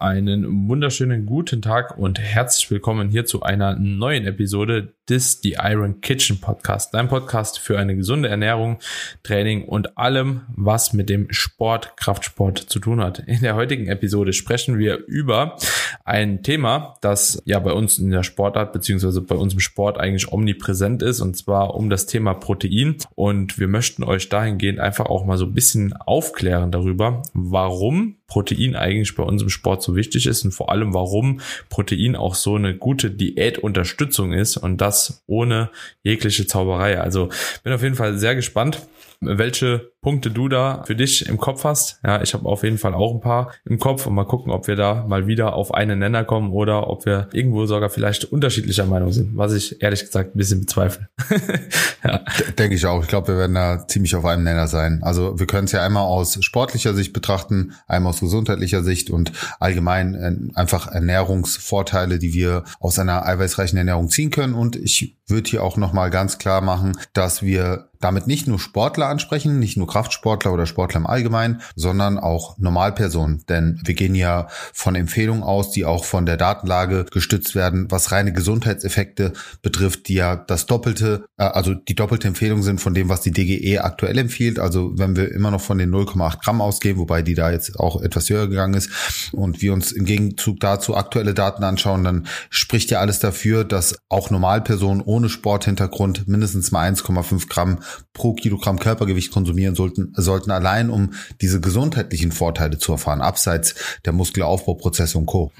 Einen wunderschönen guten Tag und herzlich willkommen hier zu einer neuen Episode des The Iron Kitchen Podcast. Dein Podcast für eine gesunde Ernährung, Training und allem, was mit dem Sport, Kraftsport zu tun hat. In der heutigen Episode sprechen wir über ein Thema, das ja bei uns in der Sportart beziehungsweise bei uns im Sport eigentlich omnipräsent ist und zwar um das Thema Protein. Und wir möchten euch dahingehend einfach auch mal so ein bisschen aufklären darüber, warum Protein eigentlich bei uns im Sport so wichtig ist und vor allem, warum Protein auch so eine gute Diätunterstützung ist und das ohne jegliche Zauberei. Also bin auf jeden Fall sehr gespannt, welche Punkte du da für dich im Kopf hast. Ja, ich habe auf jeden Fall auch ein paar im Kopf und mal gucken, ob wir da mal wieder auf einen Nenner kommen oder ob wir irgendwo sogar vielleicht unterschiedlicher Meinung sind, was ich ehrlich gesagt ein bisschen bezweifle. ja. Denke ich auch. Ich glaube, wir werden da ziemlich auf einem Nenner sein. Also wir können es ja einmal aus sportlicher Sicht betrachten, einmal aus gesundheitlicher Sicht und allgemein äh, einfach Ernährungsvorteile, die wir aus einer eiweißreichen Ernährung ziehen können. Und ich würde hier auch nochmal ganz klar machen, dass wir damit nicht nur Sportler ansprechen, nicht nur Kraftsportler oder Sportler im Allgemeinen, sondern auch Normalpersonen. Denn wir gehen ja von Empfehlungen aus, die auch von der Datenlage gestützt werden, was reine Gesundheitseffekte betrifft, die ja das Doppelte, äh, also die doppelte Empfehlung sind von dem, was die DGE aktuell empfiehlt. Also wenn wir immer noch von den 0,8 Gramm ausgehen, wobei die da jetzt auch etwas höher gegangen ist und wir uns im Gegenzug dazu aktuelle Daten anschauen, dann spricht ja alles dafür, dass auch Normalpersonen ohne Sporthintergrund mindestens mal 1,5 Gramm pro Kilogramm Körpergewicht konsumieren sollten, sollten allein um diese gesundheitlichen Vorteile zu erfahren, abseits der Muskelaufbauprozesse und Co.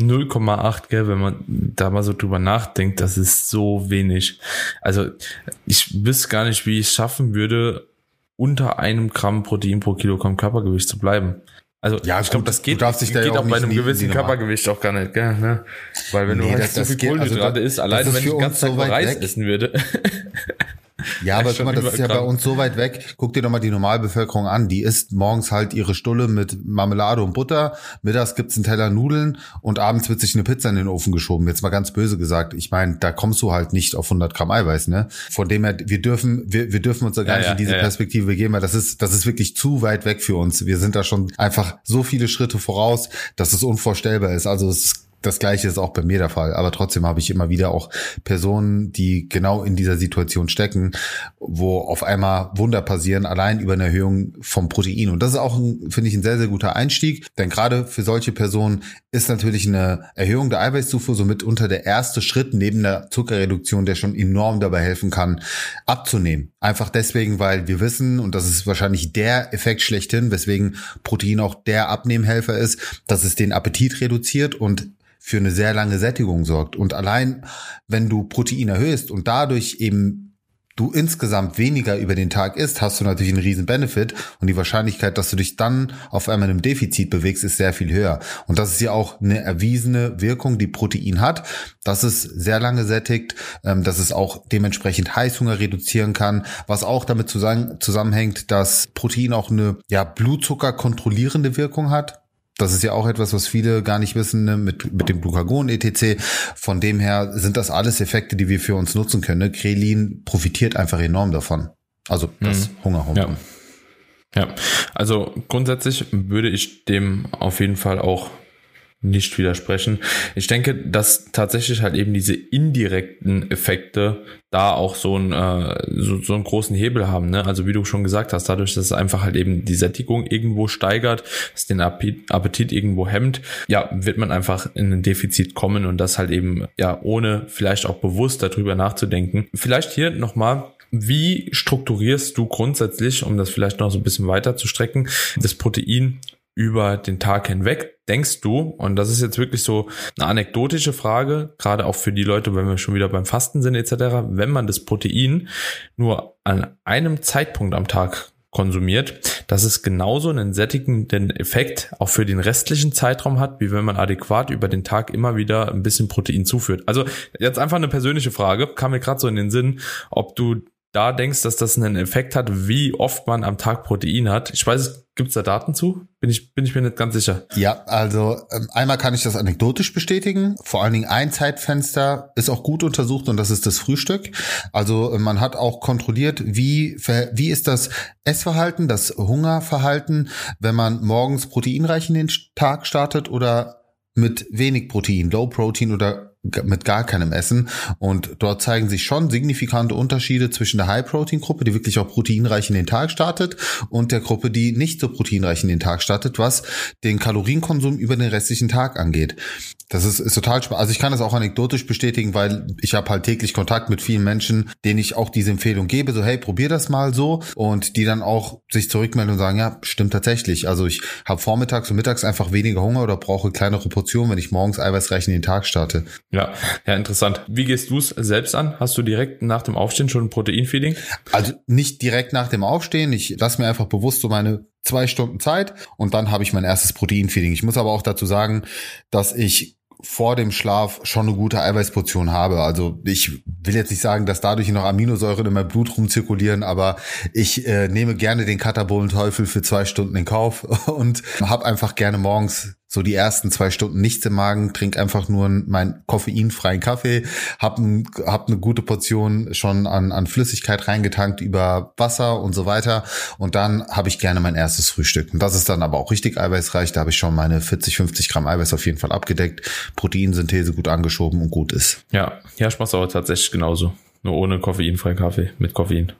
0,8, mhm. gell, wenn man da mal so drüber nachdenkt, das ist so wenig. Also ich wüsste gar nicht, wie ich es schaffen würde, unter einem Gramm Protein pro Kilogramm Körpergewicht zu bleiben. Also ja, ich glaube, das geht, da geht ja auch, auch bei einem gewissen Körpergewicht auch gar nicht, gell? Ne? Weil wenn nee, du halt das, so viel Kohlenhydrate also, isst, alleine wenn ich den ganzen Tag so Reis weg. essen würde. Ja, aber guck mal, das ist ja bei uns so weit weg. Guck dir doch mal die Normalbevölkerung an. Die isst morgens halt ihre Stulle mit Marmelade und Butter. Mittags gibt's einen Teller Nudeln und abends wird sich eine Pizza in den Ofen geschoben. Jetzt mal ganz böse gesagt. Ich meine, da kommst du halt nicht auf 100 Gramm Eiweiß, ne? Von dem her, wir dürfen, wir, wir dürfen uns da gar ja, nicht ja, in diese ja, Perspektive begeben, weil das ist, das ist wirklich zu weit weg für uns. Wir sind da schon einfach so viele Schritte voraus, dass es unvorstellbar ist. Also es ist das gleiche ist auch bei mir der Fall. Aber trotzdem habe ich immer wieder auch Personen, die genau in dieser Situation stecken, wo auf einmal Wunder passieren, allein über eine Erhöhung vom Protein. Und das ist auch, finde ich, ein sehr, sehr guter Einstieg. Denn gerade für solche Personen ist natürlich eine Erhöhung der Eiweißzufuhr somit unter der erste Schritt neben der Zuckerreduktion, der schon enorm dabei helfen kann, abzunehmen. Einfach deswegen, weil wir wissen, und das ist wahrscheinlich der Effekt schlechthin, weswegen Protein auch der Abnehmhelfer ist, dass es den Appetit reduziert und für eine sehr lange Sättigung sorgt. Und allein, wenn du Protein erhöhst und dadurch eben du insgesamt weniger über den Tag isst, hast du natürlich einen riesen Benefit und die Wahrscheinlichkeit, dass du dich dann auf einmal in einem Defizit bewegst, ist sehr viel höher. Und das ist ja auch eine erwiesene Wirkung, die Protein hat, dass es sehr lange sättigt, ähm, dass es auch dementsprechend Heißhunger reduzieren kann, was auch damit zusammenhängt, dass Protein auch eine ja, Blutzucker kontrollierende Wirkung hat. Das ist ja auch etwas, was viele gar nicht wissen ne? mit, mit dem Glucagon etc. Von dem her sind das alles Effekte, die wir für uns nutzen können. Ne? Krelin profitiert einfach enorm davon. Also das mhm. Hungerhormon. Ja. ja, also grundsätzlich würde ich dem auf jeden Fall auch nicht widersprechen. Ich denke, dass tatsächlich halt eben diese indirekten Effekte da auch so, ein, äh, so, so einen großen Hebel haben. Ne? Also wie du schon gesagt hast, dadurch, dass es einfach halt eben die Sättigung irgendwo steigert, dass den Appetit irgendwo hemmt, ja, wird man einfach in ein Defizit kommen und das halt eben, ja, ohne vielleicht auch bewusst darüber nachzudenken. Vielleicht hier nochmal wie strukturierst du grundsätzlich, um das vielleicht noch so ein bisschen weiter zu strecken, das Protein über den Tag hinweg, denkst du, und das ist jetzt wirklich so eine anekdotische Frage, gerade auch für die Leute, wenn wir schon wieder beim Fasten sind etc., wenn man das Protein nur an einem Zeitpunkt am Tag konsumiert, dass es genauso einen sättigenden Effekt auch für den restlichen Zeitraum hat, wie wenn man adäquat über den Tag immer wieder ein bisschen Protein zuführt. Also jetzt einfach eine persönliche Frage, kam mir gerade so in den Sinn, ob du da denkst, dass das einen Effekt hat, wie oft man am Tag Protein hat. Ich weiß, gibt es da Daten zu? Bin ich, bin ich mir nicht ganz sicher. Ja, also ähm, einmal kann ich das anekdotisch bestätigen. Vor allen Dingen ein Zeitfenster ist auch gut untersucht und das ist das Frühstück. Also äh, man hat auch kontrolliert, wie, wie ist das Essverhalten, das Hungerverhalten, wenn man morgens proteinreich in den Tag startet oder mit wenig Protein, Low Protein oder mit gar keinem Essen. Und dort zeigen sich schon signifikante Unterschiede zwischen der High-Protein-Gruppe, die wirklich auch proteinreich in den Tag startet, und der Gruppe, die nicht so proteinreich in den Tag startet, was den Kalorienkonsum über den restlichen Tag angeht. Das ist, ist total spannend. Also ich kann das auch anekdotisch bestätigen, weil ich habe halt täglich Kontakt mit vielen Menschen, denen ich auch diese Empfehlung gebe, so hey, probier das mal so und die dann auch sich zurückmelden und sagen, ja, stimmt tatsächlich. Also ich habe vormittags und mittags einfach weniger Hunger oder brauche kleinere Portionen, wenn ich morgens eiweißreich in den Tag starte. Ja, ja, interessant. Wie gehst du es selbst an? Hast du direkt nach dem Aufstehen schon ein Proteinfeeding? Also nicht direkt nach dem Aufstehen. Ich lasse mir einfach bewusst so meine zwei Stunden Zeit und dann habe ich mein erstes Proteinfeeding. Ich muss aber auch dazu sagen, dass ich vor dem Schlaf schon eine gute Eiweißportion habe. Also ich will jetzt nicht sagen, dass dadurch noch Aminosäuren in meinem Blut rumzirkulieren, aber ich äh, nehme gerne den Katabolenteufel für zwei Stunden in Kauf und habe einfach gerne morgens so die ersten zwei Stunden nichts im Magen, trink einfach nur meinen koffeinfreien Kaffee, hab, hab eine gute Portion schon an, an Flüssigkeit reingetankt über Wasser und so weiter und dann habe ich gerne mein erstes Frühstück. Und das ist dann aber auch richtig eiweißreich, da habe ich schon meine 40, 50 Gramm Eiweiß auf jeden Fall abgedeckt, Proteinsynthese gut angeschoben und gut ist. Ja, ja, mach's aber tatsächlich genauso. Nur ohne koffeinfreien Kaffee, mit Koffein.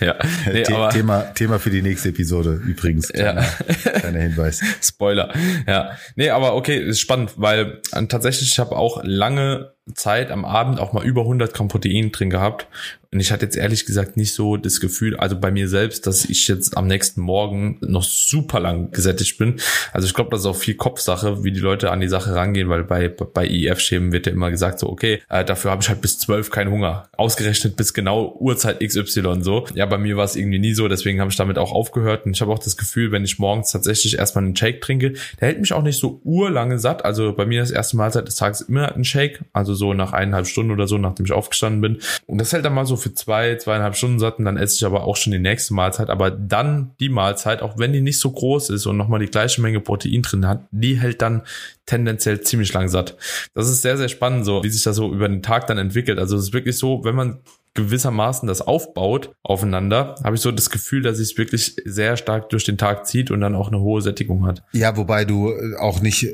Ja, nee, The aber, Thema, Thema für die nächste Episode übrigens. Kleiner, ja. kleiner Hinweis. Spoiler. Ja, nee, aber okay, ist spannend, weil äh, tatsächlich ich habe auch lange Zeit am Abend auch mal über 100 Gramm Protein drin gehabt. Und ich hatte jetzt ehrlich gesagt nicht so das Gefühl, also bei mir selbst, dass ich jetzt am nächsten Morgen noch super lang gesättigt bin. Also ich glaube, das ist auch viel Kopfsache, wie die Leute an die Sache rangehen, weil bei, bei IEF-Schemen wird ja immer gesagt so, okay, äh, dafür habe ich halt bis zwölf keinen Hunger. Ausgerechnet bis genau Uhrzeit XY so. Ja, bei mir war es irgendwie nie so, deswegen habe ich damit auch aufgehört. Und ich habe auch das Gefühl, wenn ich morgens tatsächlich erstmal einen Shake trinke, der hält mich auch nicht so urlange satt. Also bei mir das erste Mahlzeit des Tages immer ein Shake. Also so nach eineinhalb Stunden oder so, nachdem ich aufgestanden bin. Und das hält dann mal so für zwei, zweieinhalb Stunden satt und dann esse ich aber auch schon die nächste Mahlzeit. Aber dann die Mahlzeit, auch wenn die nicht so groß ist und nochmal die gleiche Menge Protein drin hat, die hält dann tendenziell ziemlich lang satt. Das ist sehr, sehr spannend, so wie sich das so über den Tag dann entwickelt. Also es ist wirklich so, wenn man gewissermaßen das aufbaut aufeinander, habe ich so das Gefühl, dass es wirklich sehr stark durch den Tag zieht und dann auch eine hohe Sättigung hat. Ja, wobei du auch nicht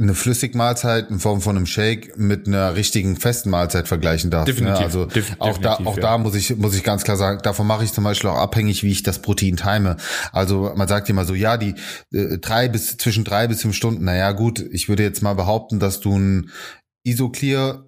eine Flüssigmahlzeit in Form von einem Shake mit einer richtigen festen Mahlzeit vergleichen darf. Ne? Definitiv. Ne? Also Def auch da, auch ja. da muss ich muss ich ganz klar sagen, davon mache ich zum Beispiel auch abhängig, wie ich das Protein time. Also man sagt immer so, ja, die äh, drei bis zwischen drei bis fünf Stunden. Naja, gut, ich würde jetzt mal behaupten, dass du ein Isoclear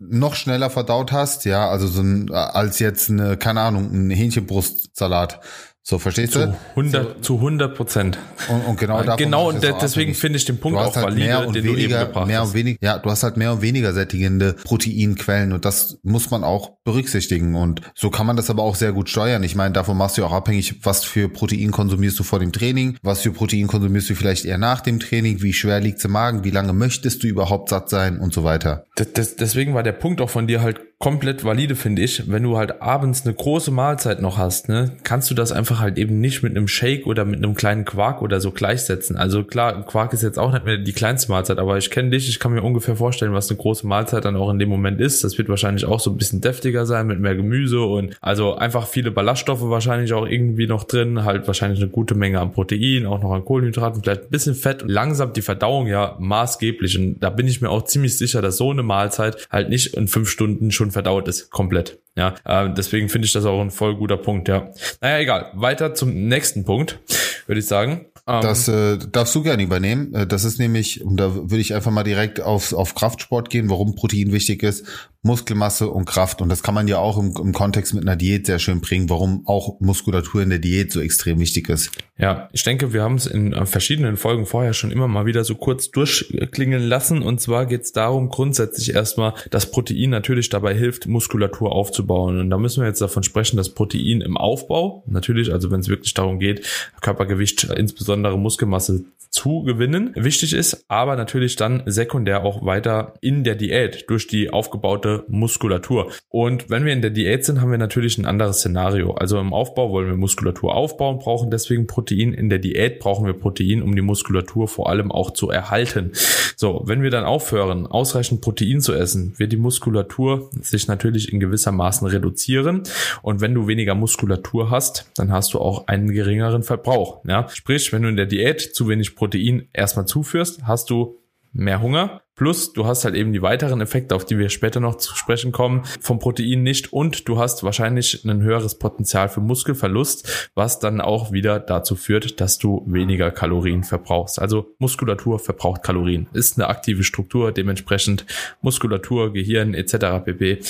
noch schneller verdaut hast, ja, also so ein, als jetzt eine, keine Ahnung, ein Hähnchenbrustsalat. So, verstehst zu 100, so, zu 100 Prozent. Und, und genau davon Genau, und so deswegen finde ich den Punkt auch halt valide, mehr und den weniger, du eben mehr und weniger, ja, du hast halt mehr und weniger sättigende Proteinquellen und das muss man auch berücksichtigen und so kann man das aber auch sehr gut steuern. Ich meine, davon machst du auch abhängig, was für Protein konsumierst du vor dem Training, was für Protein konsumierst du vielleicht eher nach dem Training, wie schwer liegt's im Magen, wie lange möchtest du überhaupt satt sein und so weiter. Das, das, deswegen war der Punkt auch von dir halt komplett valide, finde ich. Wenn du halt abends eine große Mahlzeit noch hast, ne, kannst du das einfach halt eben nicht mit einem Shake oder mit einem kleinen Quark oder so gleichsetzen. Also klar, Quark ist jetzt auch nicht mehr die kleinste Mahlzeit, aber ich kenne dich, ich kann mir ungefähr vorstellen, was eine große Mahlzeit dann auch in dem Moment ist. Das wird wahrscheinlich auch so ein bisschen deftiger sein mit mehr Gemüse und also einfach viele Ballaststoffe wahrscheinlich auch irgendwie noch drin, halt wahrscheinlich eine gute Menge an Protein, auch noch an Kohlenhydraten, vielleicht ein bisschen Fett langsam die Verdauung ja maßgeblich. Und da bin ich mir auch ziemlich sicher, dass so eine Mahlzeit halt nicht in fünf Stunden schon verdaut ist, komplett. Ja, äh, deswegen finde ich das auch ein voll guter Punkt, ja. Naja, egal. Weiter zum nächsten Punkt, würde ich sagen. Ähm, das äh, darfst du gerne übernehmen. Äh, das ist nämlich, und da würde ich einfach mal direkt auf, auf Kraftsport gehen, warum Protein wichtig ist. Muskelmasse und Kraft. Und das kann man ja auch im, im Kontext mit einer Diät sehr schön bringen, warum auch Muskulatur in der Diät so extrem wichtig ist. Ja, ich denke, wir haben es in äh, verschiedenen Folgen vorher schon immer mal wieder so kurz durchklingeln lassen. Und zwar geht es darum, grundsätzlich erstmal, dass Protein natürlich dabei hilft, Muskulatur aufzubauen. Und da müssen wir jetzt davon sprechen, dass Protein im Aufbau, natürlich, also wenn es wirklich darum geht, Körpergewicht, insbesondere Muskelmasse zu gewinnen, wichtig ist, aber natürlich dann sekundär auch weiter in der Diät durch die aufgebaute Muskulatur. Und wenn wir in der Diät sind, haben wir natürlich ein anderes Szenario. Also im Aufbau wollen wir Muskulatur aufbauen, brauchen deswegen Protein. In der Diät brauchen wir Protein, um die Muskulatur vor allem auch zu erhalten. So, wenn wir dann aufhören, ausreichend Protein zu essen, wird die Muskulatur sich natürlich in gewisser reduzieren. Und wenn du weniger Muskulatur hast, dann hast du auch einen geringeren Verbrauch. Ja? Sprich, wenn du in der Diät zu wenig Protein erstmal zuführst, hast du mehr Hunger. Plus, du hast halt eben die weiteren Effekte, auf die wir später noch zu sprechen kommen, vom Protein nicht. Und du hast wahrscheinlich ein höheres Potenzial für Muskelverlust, was dann auch wieder dazu führt, dass du weniger Kalorien verbrauchst. Also Muskulatur verbraucht Kalorien. Ist eine aktive Struktur, dementsprechend Muskulatur, Gehirn etc. pp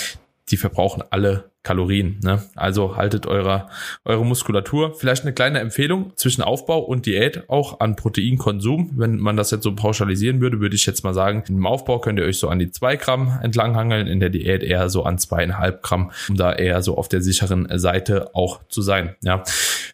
die verbrauchen alle Kalorien. Ne? Also haltet eure, eure Muskulatur. Vielleicht eine kleine Empfehlung zwischen Aufbau und Diät auch an Proteinkonsum. Wenn man das jetzt so pauschalisieren würde, würde ich jetzt mal sagen, im Aufbau könnt ihr euch so an die zwei Gramm entlanghangeln, in der Diät eher so an zweieinhalb Gramm, um da eher so auf der sicheren Seite auch zu sein. Ja,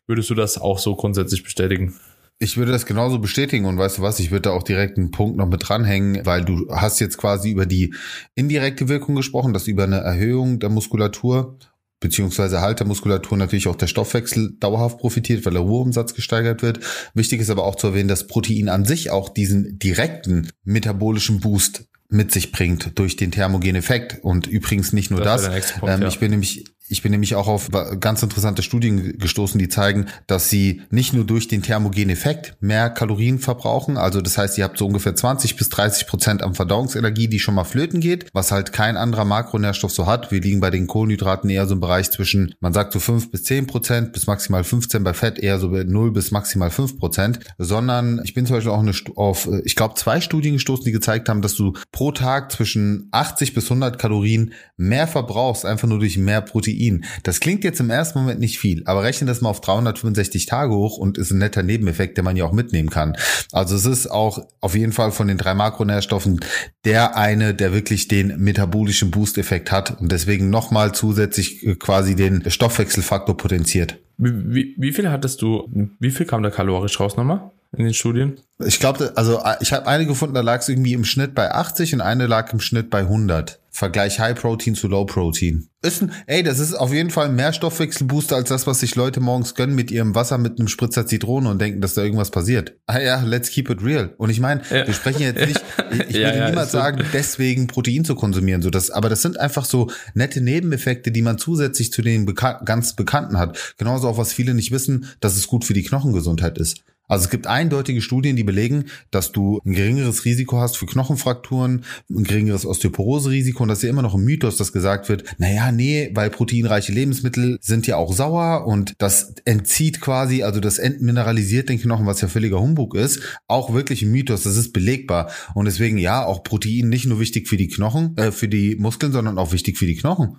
Würdest du das auch so grundsätzlich bestätigen? Ich würde das genauso bestätigen und weißt du was, ich würde da auch direkt einen Punkt noch mit dranhängen, weil du hast jetzt quasi über die indirekte Wirkung gesprochen, dass über eine Erhöhung der Muskulatur beziehungsweise halt der Muskulatur natürlich auch der Stoffwechsel dauerhaft profitiert, weil der Ruheumsatz gesteigert wird. Wichtig ist aber auch zu erwähnen, dass Protein an sich auch diesen direkten metabolischen Boost mit sich bringt durch den thermogenen Effekt. Und übrigens nicht nur das. das. Punkt, ähm, ja. Ich bin nämlich ich bin nämlich auch auf ganz interessante Studien gestoßen, die zeigen, dass sie nicht nur durch den thermogenen Effekt mehr Kalorien verbrauchen, also das heißt, ihr habt so ungefähr 20 bis 30 Prozent an Verdauungsenergie, die schon mal flöten geht, was halt kein anderer Makronährstoff so hat. Wir liegen bei den Kohlenhydraten eher so im Bereich zwischen, man sagt so 5 bis 10 Prozent bis maximal 15, bei Fett eher so 0 bis maximal 5 Prozent, sondern ich bin zum Beispiel auch eine, auf, ich glaube, zwei Studien gestoßen, die gezeigt haben, dass du pro Tag zwischen 80 bis 100 Kalorien mehr verbrauchst, einfach nur durch mehr Protein Protein. Das klingt jetzt im ersten Moment nicht viel, aber rechne das mal auf 365 Tage hoch und ist ein netter Nebeneffekt, den man ja auch mitnehmen kann. Also es ist auch auf jeden Fall von den drei Makronährstoffen der eine, der wirklich den metabolischen Boost-Effekt hat und deswegen nochmal zusätzlich äh, quasi den Stoffwechselfaktor potenziert. Wie, wie, wie viel hattest du, wie viel kam da kalorisch raus nochmal? in den Studien? Ich glaube, also ich habe eine gefunden, da lag es irgendwie im Schnitt bei 80 und eine lag im Schnitt bei 100. Vergleich High Protein zu Low Protein. Ist ein, ey, das ist auf jeden Fall mehr Stoffwechselbooster als das, was sich Leute morgens gönnen mit ihrem Wasser mit einem Spritzer Zitrone und denken, dass da irgendwas passiert. Ah ja, let's keep it real. Und ich meine, ja. wir sprechen jetzt nicht, ich, ich ja, würde ja, niemals sagen, deswegen Protein zu konsumieren, so das, aber das sind einfach so nette Nebeneffekte, die man zusätzlich zu den bekan ganz Bekannten hat. Genauso auch was viele nicht wissen, dass es gut für die Knochengesundheit ist. Also es gibt eindeutige Studien, die belegen, dass du ein geringeres Risiko hast für Knochenfrakturen, ein geringeres Osteoporose-Risiko und das ist ja immer noch ein Mythos, dass gesagt wird, naja, nee, weil proteinreiche Lebensmittel sind ja auch sauer und das entzieht quasi, also das entmineralisiert den Knochen, was ja völliger Humbug ist, auch wirklich ein Mythos, das ist belegbar und deswegen ja, auch Protein nicht nur wichtig für die Knochen, äh, für die Muskeln, sondern auch wichtig für die Knochen.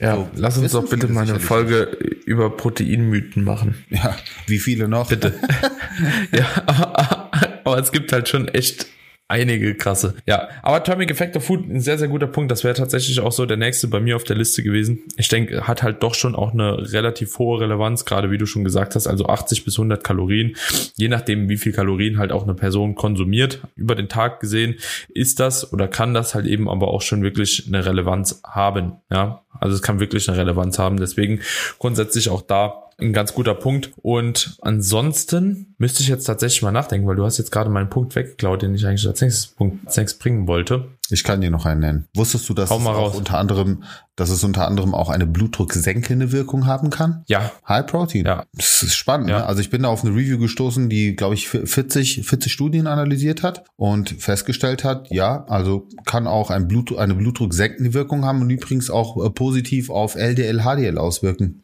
Ja, so, lass uns doch bitte mal eine Folge über Proteinmythen machen. Ja, wie viele noch? Bitte. ja, aber, es gibt halt schon echt einige krasse. Ja, aber Atomic Effect of Food, ein sehr, sehr guter Punkt. Das wäre tatsächlich auch so der nächste bei mir auf der Liste gewesen. Ich denke, hat halt doch schon auch eine relativ hohe Relevanz, gerade wie du schon gesagt hast, also 80 bis 100 Kalorien. Je nachdem, wie viel Kalorien halt auch eine Person konsumiert, über den Tag gesehen, ist das oder kann das halt eben aber auch schon wirklich eine Relevanz haben. Ja, also es kann wirklich eine Relevanz haben. Deswegen grundsätzlich auch da ein ganz guter Punkt. Und ansonsten müsste ich jetzt tatsächlich mal nachdenken, weil du hast jetzt gerade meinen Punkt weggeklaut, den ich eigentlich als nächstes, Punkt, als nächstes bringen wollte. Ich kann dir noch einen nennen. Wusstest du, dass es auch unter anderem, dass es unter anderem auch eine blutdrucksenkende Wirkung haben kann? Ja. High Protein. Ja. Das ist spannend. Ja. Ne? Also ich bin da auf eine Review gestoßen, die, glaube ich, 40, 40 Studien analysiert hat und festgestellt hat, ja, also kann auch ein Blut, eine blutdrucksenkende Wirkung haben und übrigens auch äh, positiv auf LDL, HDL auswirken.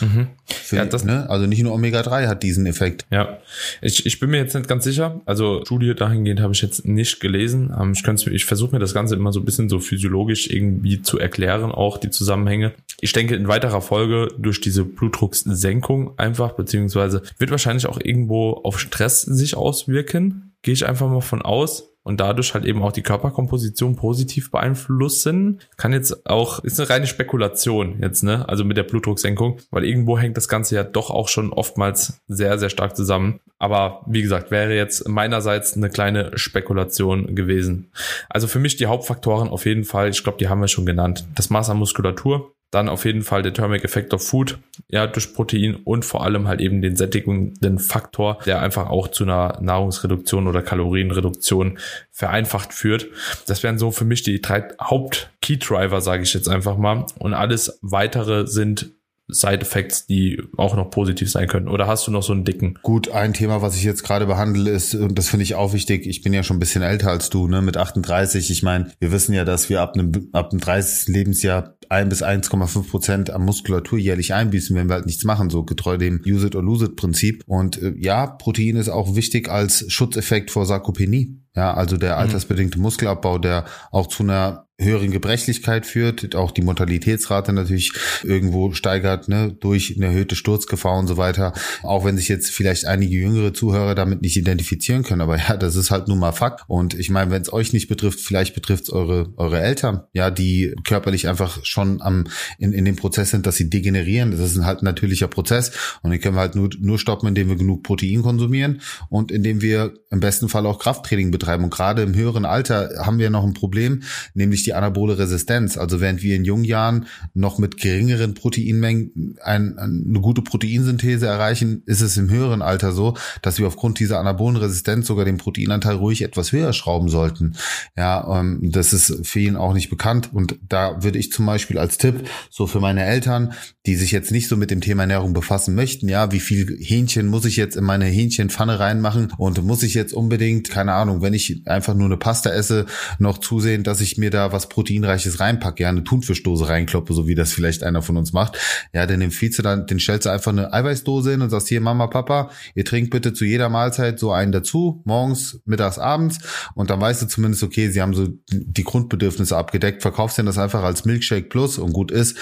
Mhm. ja, das, ne? Also nicht nur Omega-3 hat diesen Effekt. Ja, ich, ich bin mir jetzt nicht ganz sicher. Also Studie dahingehend habe ich jetzt nicht gelesen. Ähm, ich, ich versuche mir das Ganze immer so ein bisschen so physiologisch irgendwie zu erklären, auch die Zusammenhänge. Ich denke, in weiterer Folge durch diese Blutdruckssenkung einfach, beziehungsweise wird wahrscheinlich auch irgendwo auf Stress sich auswirken. Gehe ich einfach mal von aus und dadurch halt eben auch die Körperkomposition positiv beeinflussen. Kann jetzt auch, ist eine reine Spekulation jetzt, ne? Also mit der Blutdrucksenkung, weil irgendwo hängt das Ganze ja doch auch schon oftmals sehr, sehr stark zusammen. Aber wie gesagt, wäre jetzt meinerseits eine kleine Spekulation gewesen. Also für mich die Hauptfaktoren auf jeden Fall, ich glaube, die haben wir schon genannt. Das Maß an Muskulatur, dann auf jeden Fall der Thermic Effect of Food, ja, durch Protein und vor allem halt eben den sättigenden Faktor, der einfach auch zu einer Nahrungsreduktion oder Kalorienreduktion vereinfacht führt. Das wären so für mich die drei Haupt-Key-Driver, sage ich jetzt einfach mal. Und alles weitere sind Side-Effects, die auch noch positiv sein können? Oder hast du noch so einen dicken? Gut, ein Thema, was ich jetzt gerade behandle, ist, und das finde ich auch wichtig, ich bin ja schon ein bisschen älter als du, ne, mit 38. Ich meine, wir wissen ja, dass wir ab einem, ab dem 30. Lebensjahr ein bis 1,5 Prozent an Muskulatur jährlich einbüßen, wenn wir halt nichts machen, so getreu dem Use it or lose it Prinzip. Und äh, ja, Protein ist auch wichtig als Schutzeffekt vor Sarkopenie. Ja, also der mhm. altersbedingte Muskelabbau, der auch zu einer höheren Gebrechlichkeit führt, auch die Mortalitätsrate natürlich irgendwo steigert, ne, durch eine erhöhte Sturzgefahr und so weiter. Auch wenn sich jetzt vielleicht einige jüngere Zuhörer damit nicht identifizieren können, aber ja, das ist halt nun mal Fakt. Und ich meine, wenn es euch nicht betrifft, vielleicht betrifft es eure, eure Eltern, ja, die körperlich einfach schon am, in, in dem Prozess sind, dass sie degenerieren. Das ist halt ein natürlicher Prozess. Und den können wir halt nur, nur stoppen, indem wir genug Protein konsumieren und indem wir im besten Fall auch Krafttraining betreiben. Und gerade im höheren Alter haben wir noch ein Problem, nämlich die anabole Resistenz. Also während wir in jungen Jahren noch mit geringeren Proteinmengen ein, eine gute Proteinsynthese erreichen, ist es im höheren Alter so, dass wir aufgrund dieser anabolen Resistenz sogar den Proteinanteil ruhig etwas höher schrauben sollten. Ja, ähm, das ist ihn auch nicht bekannt. Und da würde ich zum Beispiel als Tipp so für meine Eltern, die sich jetzt nicht so mit dem Thema Ernährung befassen möchten, ja, wie viel Hähnchen muss ich jetzt in meine Hähnchenpfanne reinmachen und muss ich jetzt unbedingt, keine Ahnung, wenn ich einfach nur eine Pasta esse, noch zusehen, dass ich mir da was was Proteinreiches reinpacke, ja, eine Thunfischdose reinkloppe, so wie das vielleicht einer von uns macht, ja, dann empfiehlst du dann, den stellst du einfach eine Eiweißdose hin und sagst hier, Mama, Papa, ihr trinkt bitte zu jeder Mahlzeit so einen dazu, morgens, mittags, abends und dann weißt du zumindest, okay, sie haben so die Grundbedürfnisse abgedeckt, verkaufst du das einfach als Milkshake Plus und gut ist.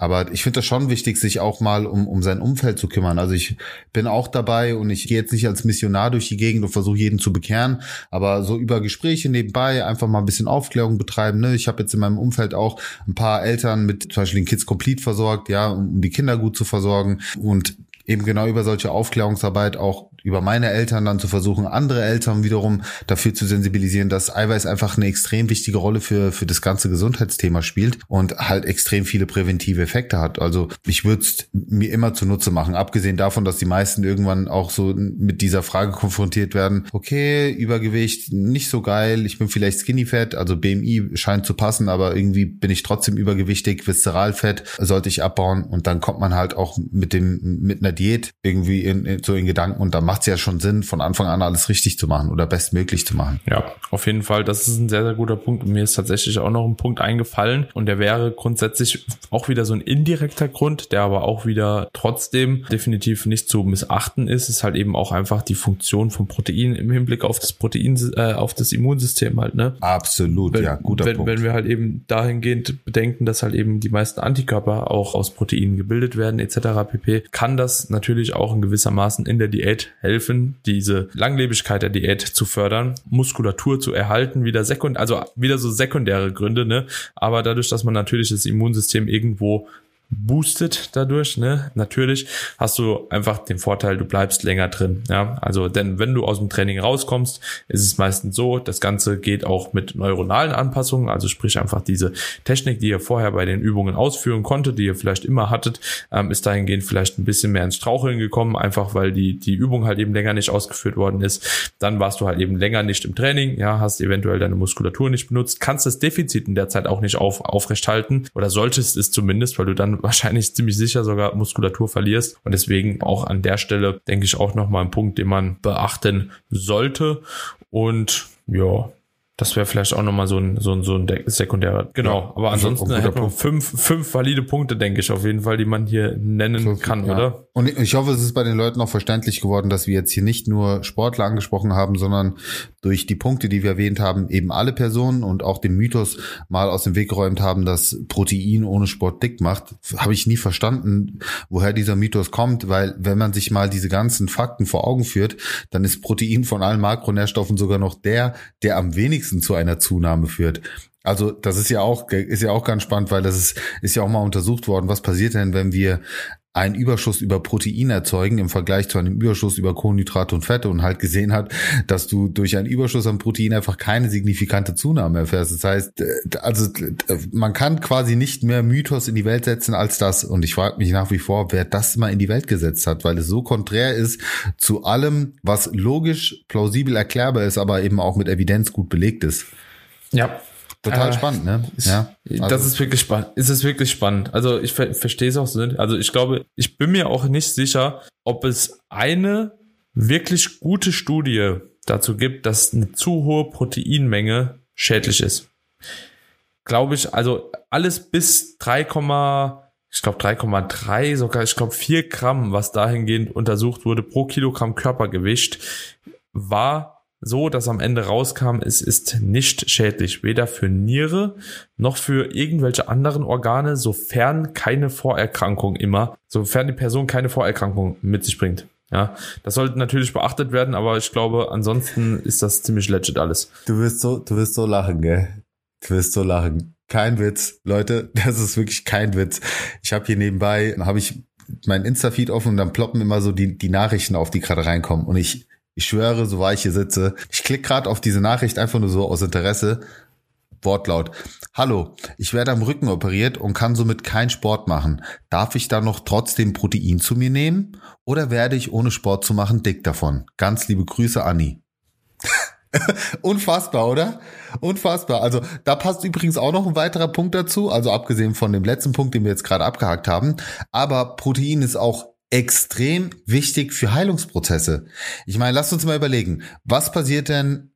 Aber ich finde das schon wichtig, sich auch mal um, um sein Umfeld zu kümmern. Also ich bin auch dabei und ich gehe jetzt nicht als Missionar durch die Gegend und versuche jeden zu bekehren, aber so über Gespräche nebenbei einfach mal ein bisschen Aufklärung betreiben. Ne? Ich habe jetzt in meinem Umfeld auch ein paar Eltern mit zum Beispiel den Kids Complete versorgt, ja, um die Kinder gut zu versorgen und eben genau über solche Aufklärungsarbeit auch über meine Eltern dann zu versuchen, andere Eltern wiederum dafür zu sensibilisieren, dass Eiweiß einfach eine extrem wichtige Rolle für, für das ganze Gesundheitsthema spielt und halt extrem viele präventive Effekte hat. Also ich würde es mir immer zunutze machen, abgesehen davon, dass die meisten irgendwann auch so mit dieser Frage konfrontiert werden, okay, Übergewicht nicht so geil, ich bin vielleicht skinny fat, also BMI scheint zu passen, aber irgendwie bin ich trotzdem übergewichtig, Viszeralfett sollte ich abbauen und dann kommt man halt auch mit dem, mit einer Diät irgendwie in, in so in Gedanken und dann macht es ja schon Sinn, von Anfang an alles richtig zu machen oder bestmöglich zu machen. Ja, auf jeden Fall. Das ist ein sehr, sehr guter Punkt. Und mir ist tatsächlich auch noch ein Punkt eingefallen. Und der wäre grundsätzlich auch wieder so ein indirekter Grund, der aber auch wieder trotzdem definitiv nicht zu missachten ist, ist halt eben auch einfach die Funktion von Protein im Hinblick auf das Protein, äh, auf das Immunsystem halt, ne? Absolut, wenn, ja, guter wenn, Punkt. Wenn wir halt eben dahingehend bedenken, dass halt eben die meisten Antikörper auch aus Proteinen gebildet werden, etc. pp, kann das natürlich auch in gewissermaßen in der Diät helfen, diese Langlebigkeit der Diät zu fördern, Muskulatur zu erhalten, wieder sekund, also wieder so sekundäre Gründe, ne? Aber dadurch, dass man natürlich das Immunsystem irgendwo boostet dadurch, ne? Natürlich hast du einfach den Vorteil, du bleibst länger drin, ja? Also, denn wenn du aus dem Training rauskommst, ist es meistens so, das Ganze geht auch mit neuronalen Anpassungen, also sprich einfach diese Technik, die ihr vorher bei den Übungen ausführen konntet, die ihr vielleicht immer hattet, ähm, ist dahingehend vielleicht ein bisschen mehr ins Straucheln gekommen, einfach weil die, die Übung halt eben länger nicht ausgeführt worden ist. Dann warst du halt eben länger nicht im Training, ja, hast eventuell deine Muskulatur nicht benutzt, kannst das Defizit in der Zeit auch nicht auf, aufrechthalten oder solltest es zumindest, weil du dann wahrscheinlich ziemlich sicher sogar Muskulatur verlierst. Und deswegen auch an der Stelle, denke ich, auch nochmal ein Punkt, den man beachten sollte. Und ja, Das wäre vielleicht auch nochmal so ein, so ein, so ein sekundärer. Genau. Ja, aber ansonsten hätten wir fünf, fünf valide Punkte, denke ich, auf jeden Fall, die man hier nennen so, kann, ja. oder? Und ich hoffe, es ist bei den Leuten auch verständlich geworden, dass wir jetzt hier nicht nur Sportler angesprochen haben, sondern durch die Punkte, die wir erwähnt haben, eben alle Personen und auch den Mythos mal aus dem Weg geräumt haben, dass Protein ohne Sport dick macht. Habe ich nie verstanden, woher dieser Mythos kommt, weil wenn man sich mal diese ganzen Fakten vor Augen führt, dann ist Protein von allen Makronährstoffen sogar noch der, der am wenigsten wenigsten zu einer Zunahme führt. Also das ist ja auch ist ja auch ganz spannend, weil das ist ist ja auch mal untersucht worden. Was passiert denn, wenn wir einen Überschuss über Protein erzeugen im Vergleich zu einem Überschuss über Kohlenhydrate und Fette und halt gesehen hat, dass du durch einen Überschuss an Protein einfach keine signifikante Zunahme erfährst. Das heißt, also man kann quasi nicht mehr Mythos in die Welt setzen als das. Und ich frage mich nach wie vor, wer das mal in die Welt gesetzt hat, weil es so konträr ist zu allem, was logisch, plausibel erklärbar ist, aber eben auch mit Evidenz gut belegt ist. Ja, Total äh, spannend, ne? Ja. Also. Das ist wirklich spannend. Es ist wirklich spannend. Also ich ver verstehe es auch so. Also ich glaube, ich bin mir auch nicht sicher, ob es eine wirklich gute Studie dazu gibt, dass eine zu hohe Proteinmenge schädlich ist. Glaube ich, also alles bis 3, ich glaube 3,3, sogar ich glaube 4 Gramm, was dahingehend untersucht wurde pro Kilogramm Körpergewicht, war so, dass am Ende rauskam, es ist nicht schädlich, weder für Niere noch für irgendwelche anderen Organe, sofern keine Vorerkrankung immer, sofern die Person keine Vorerkrankung mit sich bringt. Ja, das sollte natürlich beachtet werden, aber ich glaube, ansonsten ist das ziemlich legit alles. Du wirst so, du wirst so lachen, gell? Du wirst so lachen. Kein Witz, Leute, das ist wirklich kein Witz. Ich habe hier nebenbei, habe ich mein Insta-Feed offen und dann ploppen immer so die, die Nachrichten auf, die gerade reinkommen. Und ich, ich schwöre, so war ich hier sitze. Ich klicke gerade auf diese Nachricht einfach nur so aus Interesse. Wortlaut. Hallo, ich werde am Rücken operiert und kann somit keinen Sport machen. Darf ich dann noch trotzdem Protein zu mir nehmen? Oder werde ich ohne Sport zu machen dick davon? Ganz liebe Grüße, Anni. Unfassbar, oder? Unfassbar. Also da passt übrigens auch noch ein weiterer Punkt dazu, also abgesehen von dem letzten Punkt, den wir jetzt gerade abgehakt haben. Aber Protein ist auch extrem wichtig für Heilungsprozesse. Ich meine, lasst uns mal überlegen, was passiert denn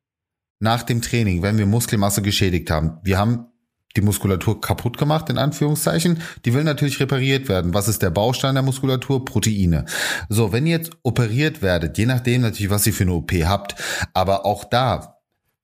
nach dem Training, wenn wir Muskelmasse geschädigt haben? Wir haben die Muskulatur kaputt gemacht, in Anführungszeichen. Die will natürlich repariert werden. Was ist der Baustein der Muskulatur? Proteine. So, wenn ihr jetzt operiert werdet, je nachdem natürlich, was ihr für eine OP habt, aber auch da,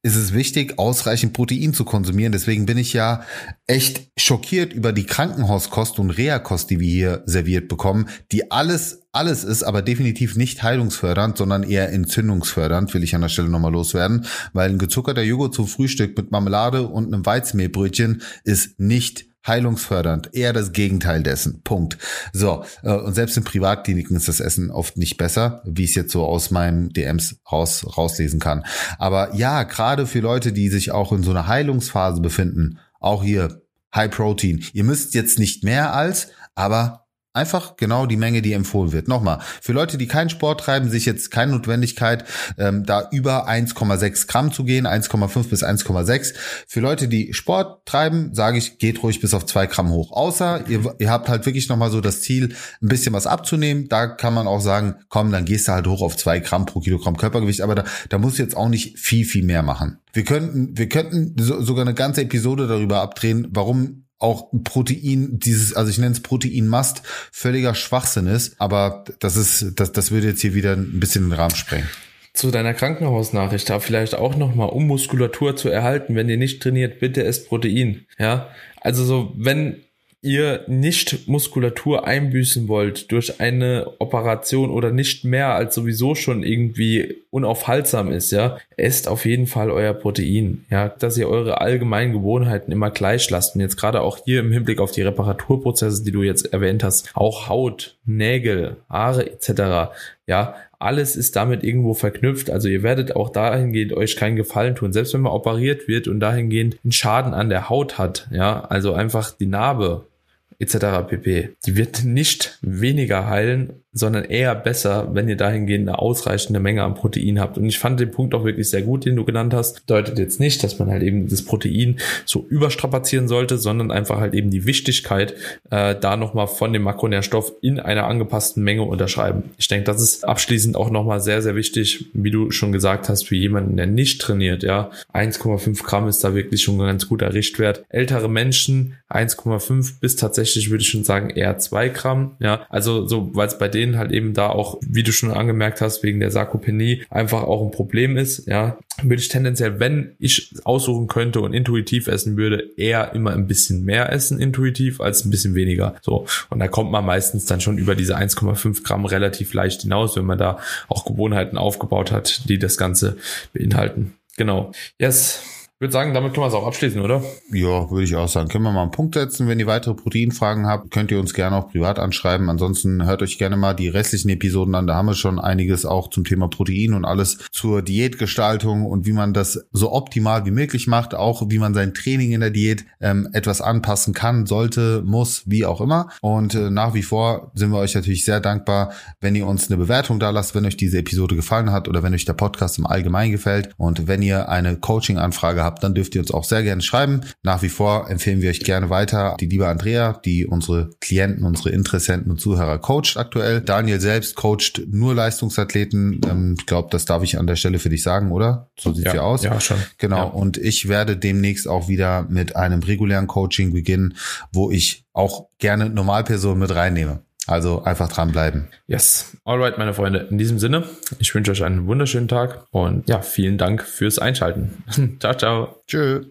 ist es wichtig, ausreichend Protein zu konsumieren. Deswegen bin ich ja echt schockiert über die Krankenhauskost und Reha-Kost, die wir hier serviert bekommen, die alles, alles ist, aber definitiv nicht heilungsfördernd, sondern eher entzündungsfördernd, will ich an der Stelle nochmal loswerden, weil ein gezuckerter Joghurt zum Frühstück mit Marmelade und einem Weizenmehlbrötchen ist nicht heilungsfördernd, eher das Gegenteil dessen. Punkt. So, äh, und selbst in Privatkliniken ist das Essen oft nicht besser, wie ich es jetzt so aus meinen DMs raus, rauslesen kann. Aber ja, gerade für Leute, die sich auch in so einer Heilungsphase befinden, auch hier High Protein. Ihr müsst jetzt nicht mehr als, aber Einfach genau die Menge, die empfohlen wird. Nochmal, für Leute, die keinen Sport treiben, sich jetzt keine Notwendigkeit, ähm, da über 1,6 Gramm zu gehen, 1,5 bis 1,6. Für Leute, die Sport treiben, sage ich, geht ruhig bis auf 2 Gramm hoch. Außer ihr, ihr habt halt wirklich nochmal so das Ziel, ein bisschen was abzunehmen. Da kann man auch sagen, komm, dann gehst du halt hoch auf 2 Gramm pro Kilogramm Körpergewicht. Aber da, da muss jetzt auch nicht viel, viel mehr machen. Wir könnten, wir könnten so, sogar eine ganze Episode darüber abdrehen, warum auch Protein, dieses, also ich nenne es Protein-Mast, völliger Schwachsinn ist. Aber das ist, das, das würde jetzt hier wieder ein bisschen den Rahmen sprengen. Zu deiner Krankenhausnachricht da vielleicht auch nochmal, um Muskulatur zu erhalten, wenn ihr nicht trainiert, bitte esst Protein. Ja, also so, wenn ihr nicht Muskulatur einbüßen wollt durch eine Operation oder nicht mehr als sowieso schon irgendwie unaufhaltsam ist, ja, esst auf jeden Fall euer Protein, ja, dass ihr eure allgemeinen Gewohnheiten immer gleich lasst. Und jetzt gerade auch hier im Hinblick auf die Reparaturprozesse, die du jetzt erwähnt hast, auch Haut, Nägel, Haare etc., ja, alles ist damit irgendwo verknüpft. Also ihr werdet auch dahingehend euch keinen Gefallen tun. Selbst wenn man operiert wird und dahingehend einen Schaden an der Haut hat, ja, also einfach die Narbe etc. pp. Die wird nicht weniger heilen sondern eher besser, wenn ihr dahingehend eine ausreichende Menge an Protein habt. Und ich fand den Punkt auch wirklich sehr gut, den du genannt hast. Deutet jetzt nicht, dass man halt eben das Protein so überstrapazieren sollte, sondern einfach halt eben die Wichtigkeit, äh, da nochmal von dem Makronährstoff in einer angepassten Menge unterschreiben. Ich denke, das ist abschließend auch nochmal sehr, sehr wichtig, wie du schon gesagt hast, für jemanden, der nicht trainiert, ja. 1,5 Gramm ist da wirklich schon ein ganz guter Richtwert. Ältere Menschen 1,5 bis tatsächlich würde ich schon sagen eher 2 Gramm, ja. Also so, weil es bei denen halt eben da auch, wie du schon angemerkt hast, wegen der Sarkopenie einfach auch ein Problem ist, ja, würde ich tendenziell, wenn ich aussuchen könnte und intuitiv essen würde, eher immer ein bisschen mehr essen intuitiv als ein bisschen weniger. So. Und da kommt man meistens dann schon über diese 1,5 Gramm relativ leicht hinaus, wenn man da auch Gewohnheiten aufgebaut hat, die das Ganze beinhalten. Genau. Yes. Ich würde sagen, damit können wir es auch abschließen, oder? Ja, würde ich auch sagen. Können wir mal einen Punkt setzen. Wenn ihr weitere Proteinfragen habt, könnt ihr uns gerne auch privat anschreiben. Ansonsten hört euch gerne mal die restlichen Episoden an. Da haben wir schon einiges auch zum Thema Protein und alles zur Diätgestaltung und wie man das so optimal wie möglich macht. Auch wie man sein Training in der Diät ähm, etwas anpassen kann, sollte, muss, wie auch immer. Und äh, nach wie vor sind wir euch natürlich sehr dankbar, wenn ihr uns eine Bewertung da lasst, wenn euch diese Episode gefallen hat oder wenn euch der Podcast im Allgemeinen gefällt. Und wenn ihr eine Coaching-Anfrage habt, habt, dann dürft ihr uns auch sehr gerne schreiben. Nach wie vor empfehlen wir euch gerne weiter die liebe Andrea, die unsere Klienten, unsere Interessenten und Zuhörer coacht aktuell. Daniel selbst coacht nur Leistungsathleten. Ähm, ich glaube, das darf ich an der Stelle für dich sagen, oder? So sieht's ja, ja aus. Ja, schon. Genau. Ja. Und ich werde demnächst auch wieder mit einem regulären Coaching beginnen, wo ich auch gerne Normalpersonen mit reinnehme. Also einfach dranbleiben. Yes. Alright, meine Freunde. In diesem Sinne, ich wünsche euch einen wunderschönen Tag und ja, vielen Dank fürs Einschalten. ciao, ciao. Tschö.